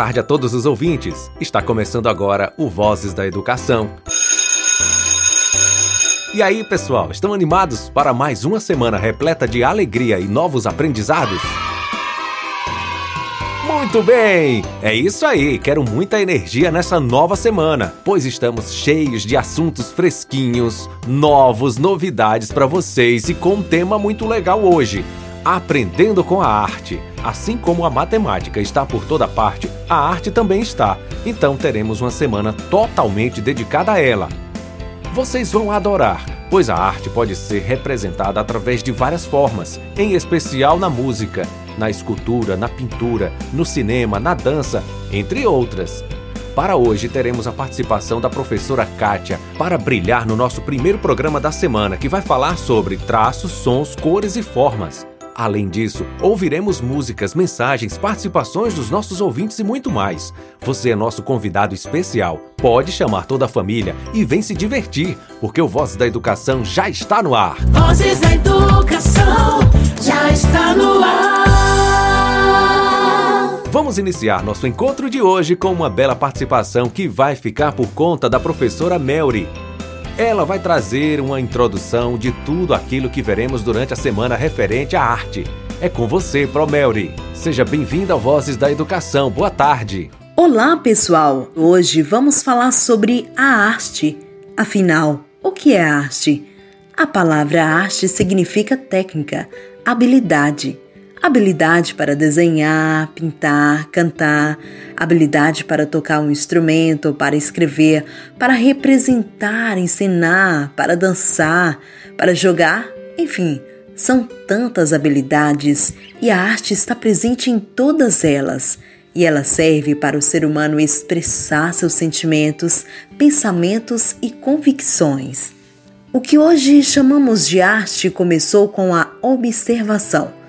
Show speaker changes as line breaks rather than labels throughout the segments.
tarde a todos os ouvintes. Está começando agora o Vozes da Educação. E aí, pessoal, estão animados para mais uma semana repleta de alegria e novos aprendizados? Muito bem! É isso aí, quero muita energia nessa nova semana, pois estamos cheios de assuntos fresquinhos, novos, novidades para vocês e com um tema muito legal hoje: aprendendo com a arte. Assim como a matemática está por toda parte, a arte também está. Então teremos uma semana totalmente dedicada a ela. Vocês vão adorar, pois a arte pode ser representada através de várias formas, em especial na música, na escultura, na pintura, no cinema, na dança, entre outras. Para hoje teremos a participação da professora Kátia para brilhar no nosso primeiro programa da semana, que vai falar sobre traços, sons, cores e formas. Além disso, ouviremos músicas, mensagens, participações dos nossos ouvintes e muito mais. Você é nosso convidado especial. Pode chamar toda a família e vem se divertir, porque o Vozes da Educação já está no ar.
Vozes da Educação já está no ar.
Vamos iniciar nosso encontro de hoje com uma bela participação que vai ficar por conta da professora Melry. Ela vai trazer uma introdução de tudo aquilo que veremos durante a semana referente à arte. É com você, Promelry. Seja bem-vinda ao Vozes da Educação. Boa tarde.
Olá, pessoal. Hoje vamos falar sobre a arte. Afinal, o que é arte? A palavra arte significa técnica, habilidade habilidade para desenhar, pintar, cantar, habilidade para tocar um instrumento, para escrever, para representar, ensinar, para dançar, para jogar, enfim, são tantas habilidades e a arte está presente em todas elas. E ela serve para o ser humano expressar seus sentimentos, pensamentos e convicções. O que hoje chamamos de arte começou com a observação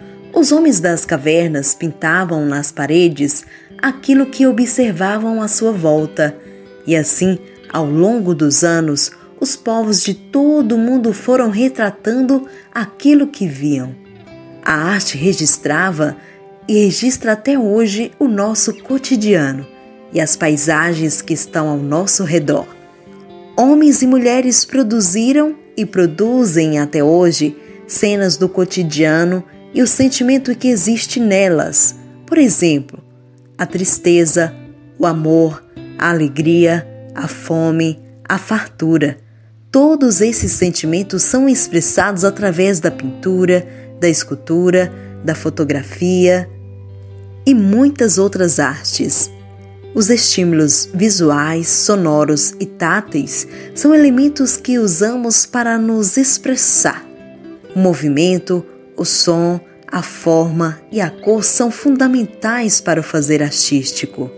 os homens das cavernas pintavam nas paredes aquilo que observavam à sua volta, e assim, ao longo dos anos, os povos de todo o mundo foram retratando aquilo que viam. A arte registrava e registra até hoje o nosso cotidiano e as paisagens que estão ao nosso redor. Homens e mulheres produziram e produzem até hoje cenas do cotidiano e o sentimento que existe nelas. Por exemplo, a tristeza, o amor, a alegria, a fome, a fartura. Todos esses sentimentos são expressados através da pintura, da escultura, da fotografia e muitas outras artes. Os estímulos visuais, sonoros e táteis são elementos que usamos para nos expressar. O movimento, o som, a forma e a cor são fundamentais para o fazer artístico.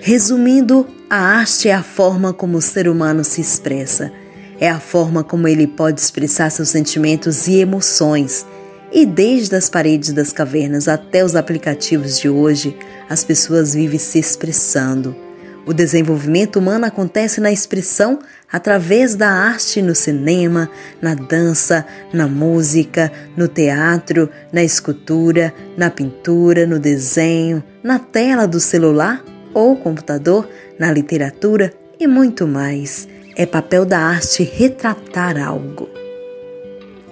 Resumindo, a arte é a forma como o ser humano se expressa, é a forma como ele pode expressar seus sentimentos e emoções. E desde as paredes das cavernas até os aplicativos de hoje, as pessoas vivem se expressando. O desenvolvimento humano acontece na expressão através da arte no cinema, na dança, na música, no teatro, na escultura, na pintura, no desenho, na tela do celular ou computador, na literatura e muito mais. É papel da arte retratar algo.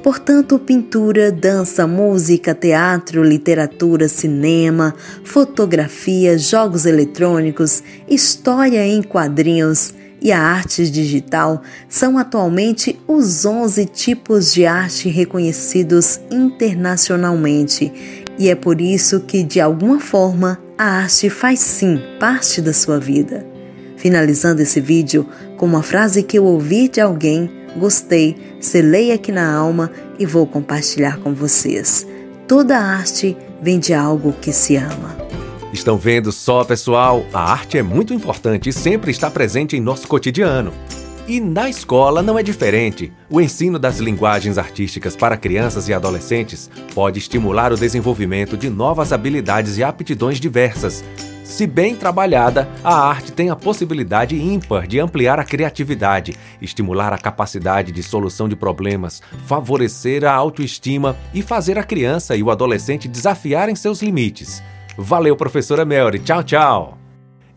Portanto, pintura, dança, música, teatro, literatura, cinema, fotografia, jogos eletrônicos, história em quadrinhos e a arte digital são atualmente os 11 tipos de arte reconhecidos internacionalmente. E é por isso que, de alguma forma, a arte faz sim parte da sua vida. Finalizando esse vídeo com uma frase que eu ouvi de alguém gostei, selei aqui na alma e vou compartilhar com vocês. Toda arte vem de algo que se ama.
Estão vendo só, pessoal? A arte é muito importante e sempre está presente em nosso cotidiano. E na escola não é diferente. O ensino das linguagens artísticas para crianças e adolescentes pode estimular o desenvolvimento de novas habilidades e aptidões diversas, se bem trabalhada, a arte tem a possibilidade ímpar de ampliar a criatividade, estimular a capacidade de solução de problemas, favorecer a autoestima e fazer a criança e o adolescente desafiarem seus limites. Valeu, professora Melry. Tchau, tchau.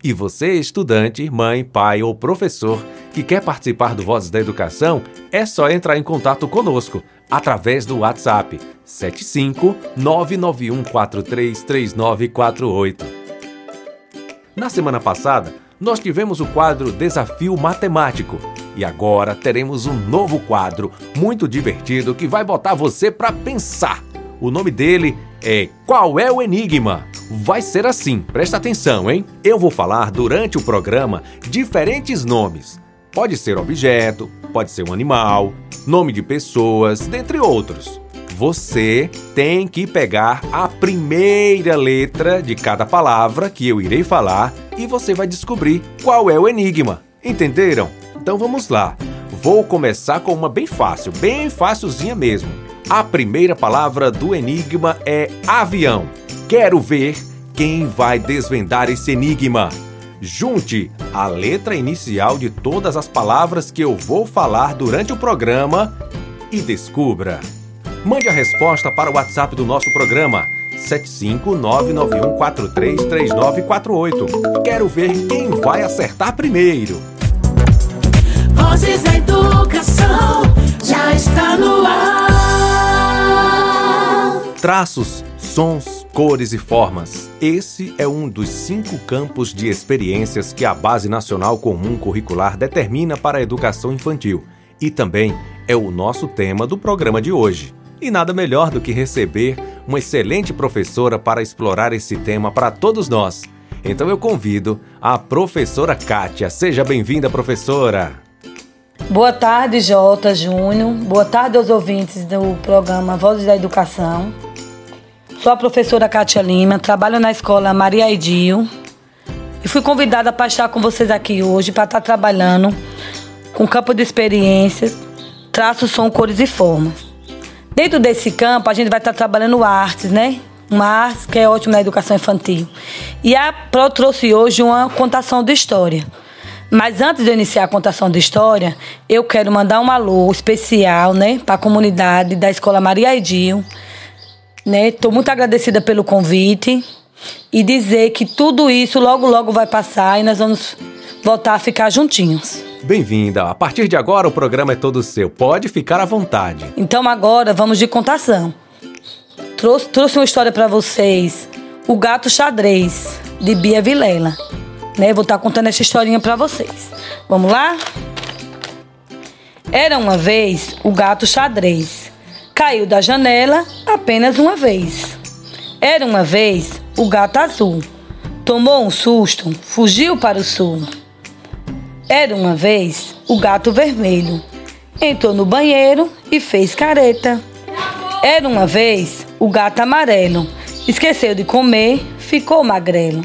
E você, estudante, mãe, pai ou professor que quer participar do Vozes da Educação, é só entrar em contato conosco através do WhatsApp 75 991433948. Na semana passada, nós tivemos o quadro Desafio Matemático e agora teremos um novo quadro muito divertido que vai botar você para pensar. O nome dele é Qual é o Enigma? Vai ser assim, presta atenção, hein? Eu vou falar durante o programa diferentes nomes. Pode ser objeto, pode ser um animal, nome de pessoas, dentre outros. Você tem que pegar a primeira letra de cada palavra que eu irei falar e você vai descobrir qual é o enigma. Entenderam? Então vamos lá. Vou começar com uma bem fácil, bem facilzinha mesmo. A primeira palavra do enigma é avião. Quero ver quem vai desvendar esse enigma. Junte a letra inicial de todas as palavras que eu vou falar durante o programa e descubra. Mande a resposta para o WhatsApp do nosso programa 75991433948. Quero ver quem vai acertar primeiro.
Vozes da Educação já está no ar.
Traços, sons, cores e formas. Esse é um dos cinco campos de experiências que a Base Nacional Comum Curricular determina para a educação infantil. E também é o nosso tema do programa de hoje. E nada melhor do que receber uma excelente professora para explorar esse tema para todos nós. Então eu convido a professora Kátia. Seja bem-vinda, professora!
Boa tarde, Jota Júnior. Boa tarde aos ouvintes do programa Vozes da Educação. Sou a professora Kátia Lima, trabalho na escola Maria Edil e fui convidada para estar com vocês aqui hoje para estar trabalhando com campo de experiências, traços, som, cores e formas. Dentro desse campo, a gente vai estar trabalhando artes, né? Uma arte que é ótima na educação infantil. E a Pro trouxe hoje uma contação de história. Mas antes de eu iniciar a contação de história, eu quero mandar um alô especial, né, para a comunidade da Escola Maria Edil, né? Tô muito agradecida pelo convite e dizer que tudo isso logo logo vai passar e nós vamos voltar a ficar juntinhos.
Bem-vinda! A partir de agora o programa é todo seu. Pode ficar à vontade.
Então agora vamos de contação. Trouxe, trouxe uma história para vocês. O Gato Xadrez, de Bia Vilela. Né? Vou estar contando essa historinha para vocês. Vamos lá? Era uma vez o gato xadrez. Caiu da janela apenas uma vez. Era uma vez o gato azul. Tomou um susto, fugiu para o sul. Era uma vez o gato vermelho. Entrou no banheiro e fez careta. Era uma vez o gato amarelo. Esqueceu de comer, ficou magrelo.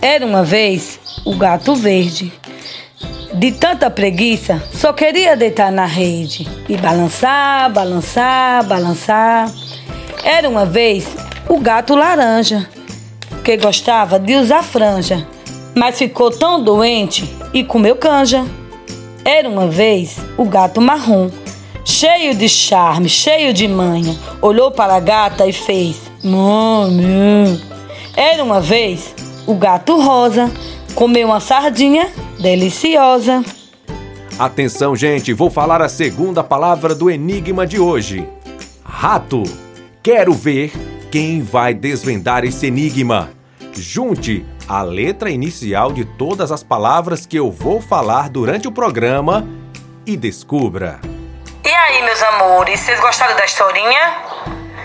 Era uma vez o gato verde. De tanta preguiça, só queria deitar na rede e balançar, balançar, balançar. Era uma vez o gato laranja, que gostava de usar franja, mas ficou tão doente e comeu canja. Era uma vez o gato marrom, cheio de charme, cheio de manha, olhou para a gata e fez: Mami. Era uma vez o gato rosa, comeu uma sardinha deliciosa.
Atenção, gente, vou falar a segunda palavra do enigma de hoje. Rato. Quero ver quem vai desvendar esse enigma. Junte a letra inicial de todas as palavras que eu vou falar durante o programa e descubra.
E aí, meus amores, vocês gostaram da historinha?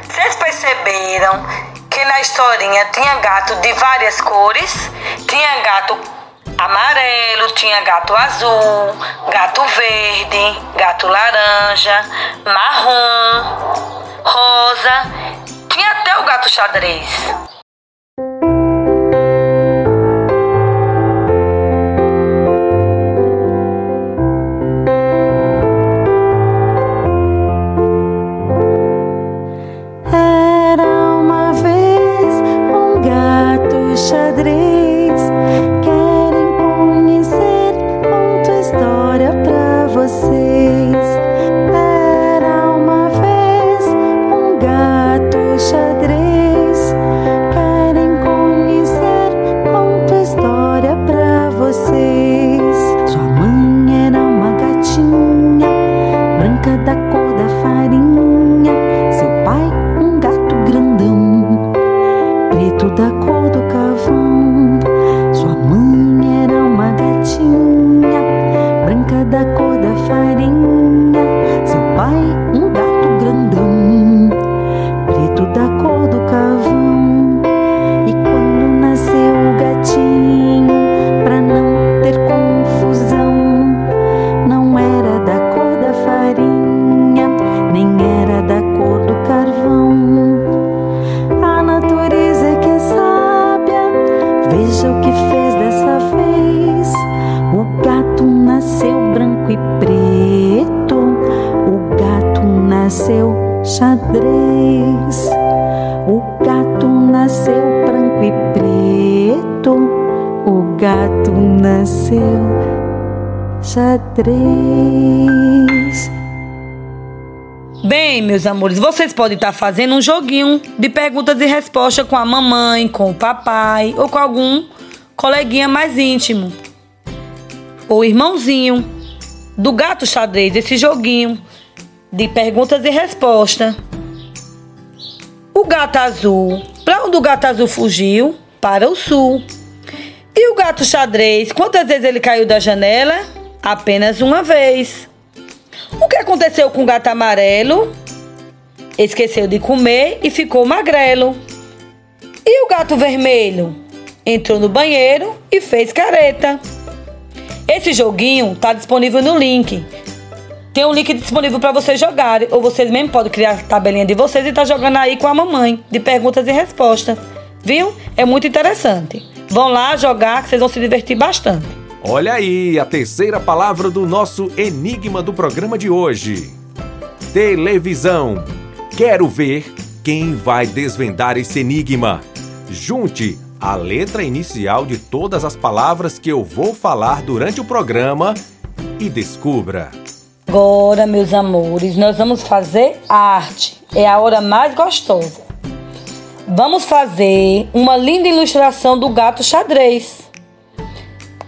Vocês perceberam que na historinha tinha gato de várias cores? Tinha gato amarelo, tinha gato azul, gato verde, gato laranja, marrom, rosa, tinha até o gato xadrez.
Veja o que fez dessa vez. O gato nasceu branco e preto. O gato nasceu xadrez. O gato nasceu branco e preto. O gato nasceu xadrez.
Bem, meus amores, vocês podem estar fazendo um joguinho de perguntas e respostas com a mamãe, com o papai ou com algum coleguinha mais íntimo. Ou irmãozinho. Do gato xadrez, esse joguinho de perguntas e respostas. O gato azul. Para onde o gato azul fugiu? Para o sul. E o gato xadrez, quantas vezes ele caiu da janela? Apenas uma vez. O que aconteceu com o gato amarelo? Esqueceu de comer e ficou magrelo. E o gato vermelho? Entrou no banheiro e fez careta. Esse joguinho tá disponível no link. Tem um link disponível para vocês jogarem, ou vocês mesmo podem criar a tabelinha de vocês e tá jogando aí com a mamãe, de perguntas e respostas. Viu? É muito interessante. Vão lá jogar que vocês vão se divertir bastante.
Olha aí a terceira palavra do nosso enigma do programa de hoje: televisão. Quero ver quem vai desvendar esse enigma. Junte a letra inicial de todas as palavras que eu vou falar durante o programa e descubra.
Agora, meus amores, nós vamos fazer arte. É a hora mais gostosa. Vamos fazer uma linda ilustração do gato xadrez.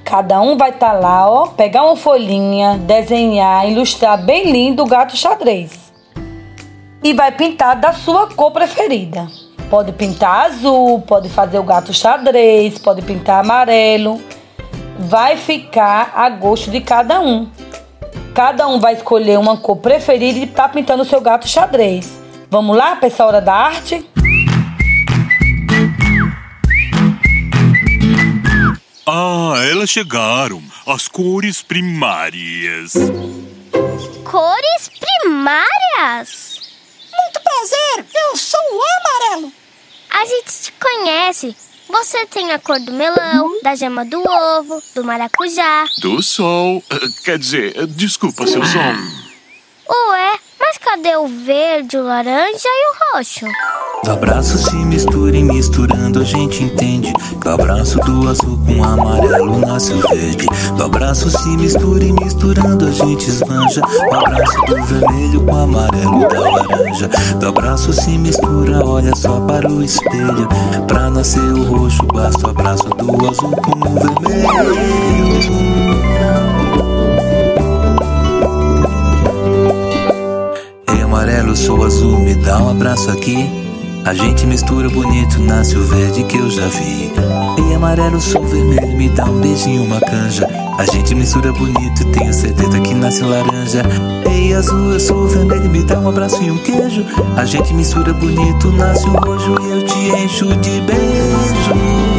Cada um vai estar lá, ó, pegar uma folhinha, desenhar, ilustrar bem lindo o gato xadrez. E vai pintar da sua cor preferida. Pode pintar azul, pode fazer o gato xadrez, pode pintar amarelo. Vai ficar a gosto de cada um. Cada um vai escolher uma cor preferida e está pintando o seu gato xadrez. Vamos lá essa hora da arte?
Ah, elas chegaram. As cores primárias.
Cores primárias?
Muito prazer, eu sou o amarelo.
A gente te conhece. Você tem a cor do melão, da gema do ovo, do maracujá.
Do sol. Eh, Quer dizer, eh, desculpa, seu som.
Ué, mas cadê o verde, o laranja e o roxo?
Do abraço se mistura e misturando gente entende. Do abraço do azul com amarelo nasce o verde. Do abraço se mistura e misturando a gente esbanja. Do abraço do vermelho com amarelo da laranja. Do abraço se mistura, olha só para o espelho. Pra nascer o roxo, basta o abraço do azul com o vermelho. Ei, amarelo, sou azul, me dá um abraço aqui. A gente mistura bonito, nasce o verde que eu já vi. Ei, amarelo, sou vermelho, me dá um beijinho, uma canja. A gente mistura bonito, tenho certeza que nasce laranja. Ei, azul, eu sou vermelho, me dá um abraço e um queijo. A gente mistura bonito, nasce o roxo e eu te encho de beijo.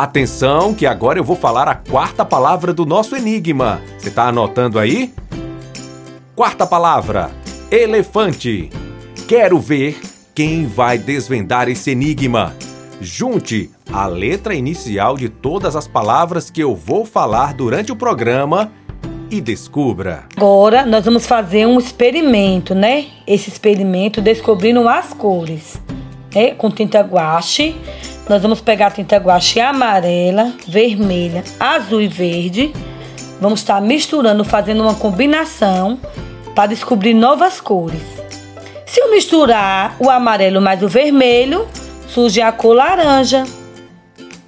Atenção, que agora eu vou falar a quarta palavra do nosso enigma. Você tá anotando aí? Quarta palavra: elefante. Quero ver quem vai desvendar esse enigma. Junte a letra inicial de todas as palavras que eu vou falar durante o programa e descubra.
Agora nós vamos fazer um experimento, né? Esse experimento descobrindo as cores. Né? Com tinta guache. Nós vamos pegar a tinta guache amarela, vermelha, azul e verde. Vamos estar misturando, fazendo uma combinação para descobrir novas cores. Se eu misturar o amarelo mais o vermelho, surge a cor laranja.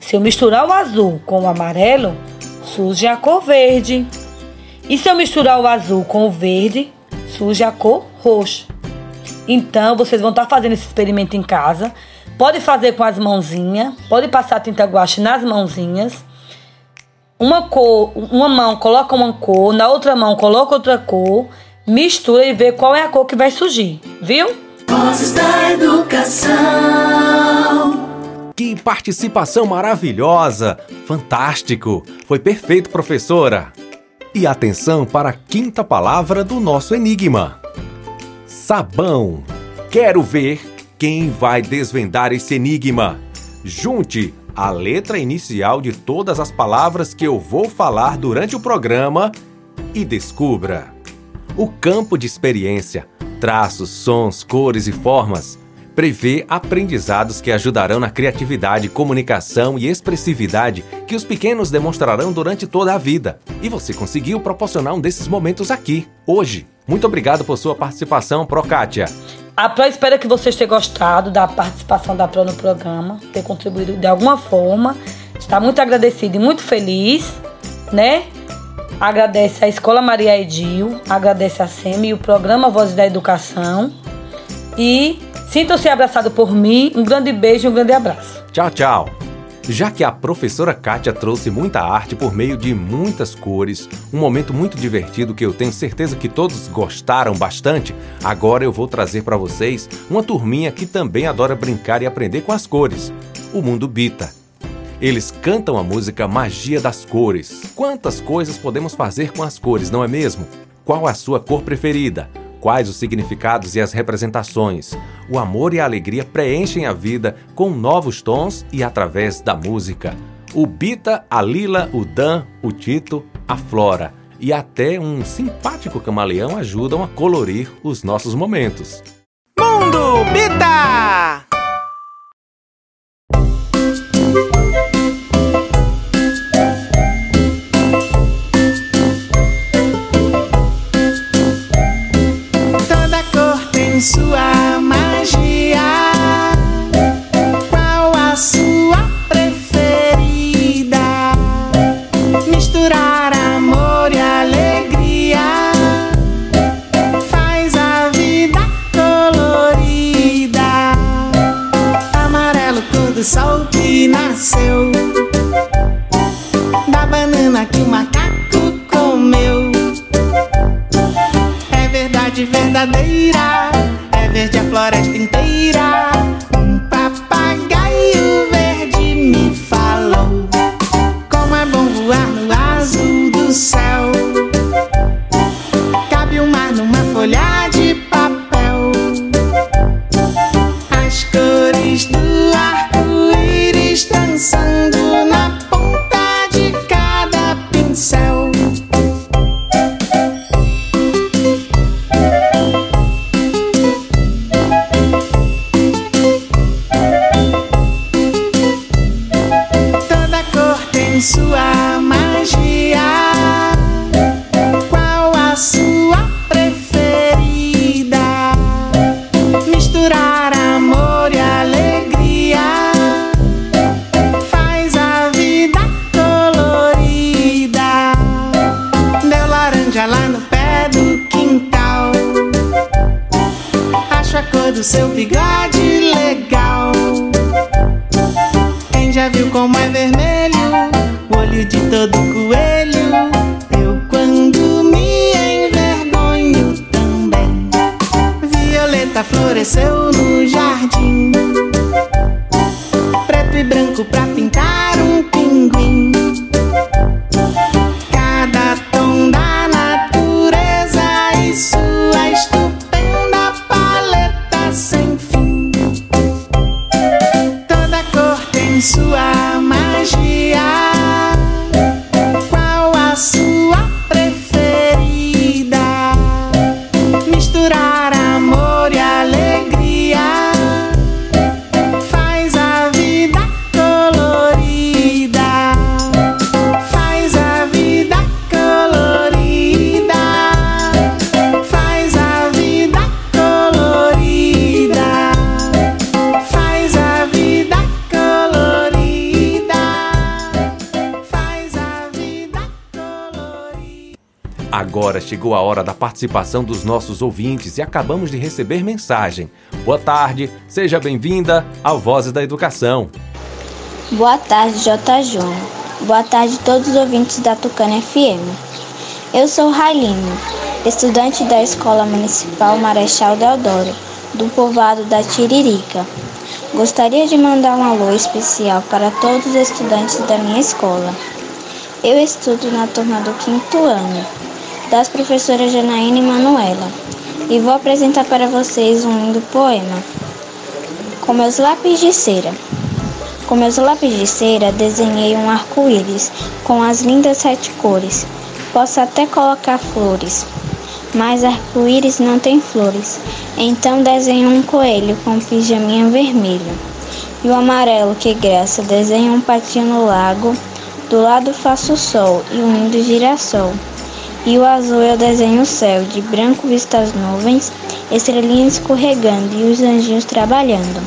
Se eu misturar o azul com o amarelo, surge a cor verde. E se eu misturar o azul com o verde, surge a cor roxa. Então, vocês vão estar fazendo esse experimento em casa. Pode fazer com as mãozinhas, pode passar tinta guache nas mãozinhas. Uma cor, uma mão coloca uma cor, na outra mão coloca outra cor, mistura e vê qual é a cor que vai surgir, viu?
Vozes da educação.
Que participação maravilhosa! Fantástico! Foi perfeito, professora! E atenção para a quinta palavra do nosso enigma: sabão. Quero ver quem vai desvendar esse enigma. Junte a letra inicial de todas as palavras que eu vou falar durante o programa e descubra. O campo de experiência, traços, sons, cores e formas prevê aprendizados que ajudarão na criatividade, comunicação e expressividade que os pequenos demonstrarão durante toda a vida. E você conseguiu proporcionar um desses momentos aqui, hoje. Muito obrigado por sua participação, Prokátia.
A Pro espera que vocês tenham gostado da participação da Pro no programa, ter contribuído de alguma forma. Está muito agradecido e muito feliz, né? Agradece a Escola Maria Edil, agradece a SEMI e o programa Vozes da Educação. E sintam-se abraçados por mim. Um grande beijo e um grande abraço.
Tchau, tchau. Já que a professora Kátia trouxe muita arte por meio de muitas cores, um momento muito divertido que eu tenho certeza que todos gostaram bastante, agora eu vou trazer para vocês uma turminha que também adora brincar e aprender com as cores. O Mundo Bita. Eles cantam a música Magia das Cores. Quantas coisas podemos fazer com as cores, não é mesmo? Qual a sua cor preferida? Quais os significados e as representações? O amor e a alegria preenchem a vida com novos tons e através da música. O Bita, a Lila, o Dan, o Tito, a Flora e até um simpático camaleão ajudam a colorir os nossos momentos.
Mundo Bita! Do sol que nasceu da banana que o macaco comeu. É verdade verdadeira, é verde a floresta inteira. Cor
chegou a hora da participação dos nossos ouvintes e acabamos de receber mensagem. Boa tarde, seja bem-vinda ao Vozes da Educação.
Boa tarde, J. Júnior. Boa tarde a todos os ouvintes da Tucana FM. Eu sou Raline, estudante da Escola Municipal Marechal Deodoro, do povoado da Tiririca. Gostaria de mandar um alô especial para todos os estudantes da minha escola. Eu estudo na turma do quinto ano, das professoras Janaína e Manuela, e vou apresentar para vocês um lindo poema. Com meus lápis de cera. Com meus lápis de cera desenhei um arco-íris com as lindas sete cores. Posso até colocar flores, mas arco-íris não tem flores. Então desenho um coelho com pijaminha vermelho. E o amarelo, que graça, desenho um patinho no lago. Do lado faço o sol e um lindo girassol. E o azul eu desenho o céu, de branco visto as nuvens, estrelinhas escorregando e os anjinhos trabalhando.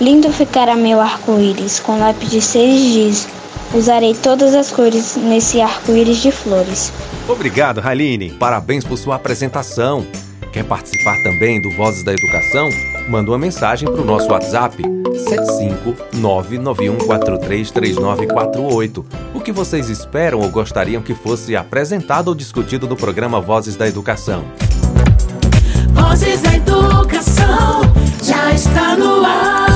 Lindo ficará meu arco-íris, com lápis de seis giz. Usarei todas as cores nesse arco-íris de flores.
Obrigado, Raline. Parabéns por sua apresentação. Quer participar também do Vozes da Educação? Manda uma mensagem para o nosso WhatsApp 75991433948. O que vocês esperam ou gostariam que fosse apresentado ou discutido no programa Vozes da Educação?
Vozes da Educação já está no ar.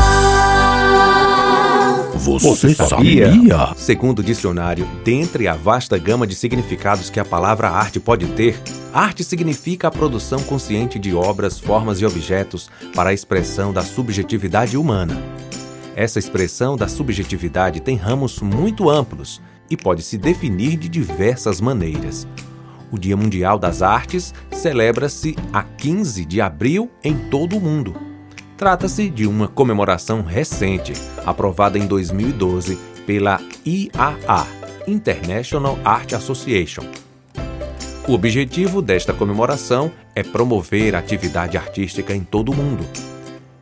Você sabia? Segundo o dicionário, dentre a vasta gama de significados que a palavra arte pode ter, arte significa a produção consciente de obras, formas e objetos para a expressão da subjetividade humana. Essa expressão da subjetividade tem ramos muito amplos e pode se definir de diversas maneiras. O Dia Mundial das Artes celebra-se a 15 de abril em todo o mundo. Trata-se de uma comemoração recente, aprovada em 2012 pela IAA International Art Association. O objetivo desta comemoração é promover a atividade artística em todo o mundo.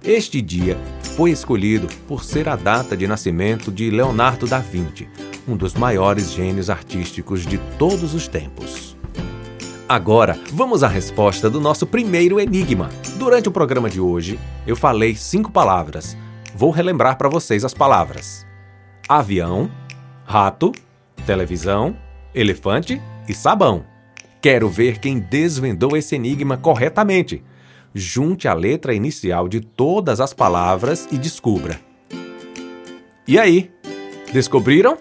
Este dia foi escolhido por ser a data de nascimento de Leonardo da Vinci, um dos maiores gênios artísticos de todos os tempos. Agora, vamos à resposta do nosso primeiro enigma. Durante o programa de hoje, eu falei cinco palavras. Vou relembrar para vocês as palavras: avião, rato, televisão, elefante e sabão. Quero ver quem desvendou esse enigma corretamente. Junte a letra inicial de todas as palavras e descubra. E aí? Descobriram?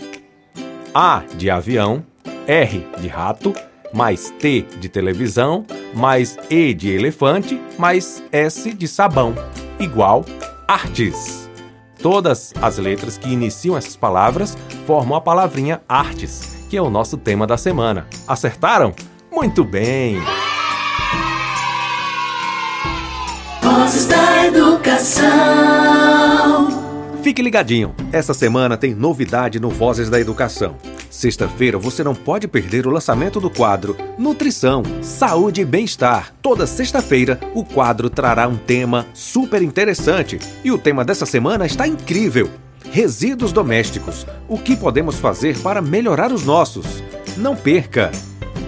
A de avião, R de rato, mais T de televisão, mais E de elefante, mais S de sabão, igual artes. Todas as letras que iniciam essas palavras formam a palavrinha artes, que é o nosso tema da semana. Acertaram? Muito bem!
Vozes da Educação.
Fique ligadinho, essa semana tem novidade no Vozes da Educação. Sexta-feira você não pode perder o lançamento do quadro Nutrição, Saúde e Bem-Estar. Toda sexta-feira o quadro trará um tema super interessante e o tema dessa semana está incrível: Resíduos domésticos. O que podemos fazer para melhorar os nossos? Não perca!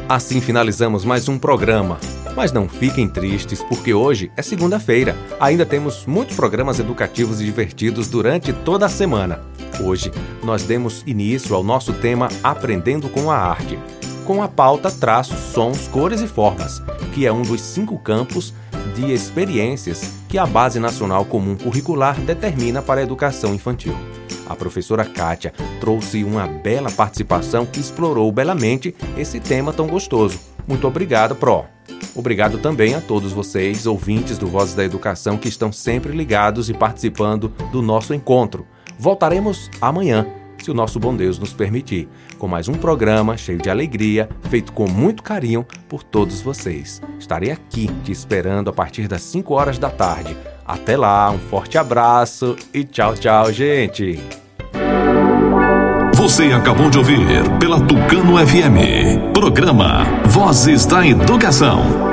Assim finalizamos mais um programa. Mas não fiquem tristes, porque hoje é segunda-feira. Ainda temos muitos programas educativos e divertidos durante toda a semana. Hoje nós demos início ao nosso tema Aprendendo com a Arte, com a pauta Traços, Sons, Cores e Formas, que é um dos cinco campos de experiências que a Base Nacional Comum Curricular determina para a educação infantil. A professora Kátia trouxe uma bela participação que explorou belamente esse tema tão gostoso. Muito obrigado, Pro! Obrigado também a todos vocês, ouvintes do Vozes da Educação, que estão sempre ligados e participando do nosso encontro. Voltaremos amanhã, se o nosso bom Deus nos permitir, com mais um programa cheio de alegria, feito com muito carinho por todos vocês. Estarei aqui te esperando a partir das 5 horas da tarde. Até lá, um forte abraço e tchau, tchau, gente!
Você acabou de ouvir pela Tucano FM. Programa Vozes da Educação.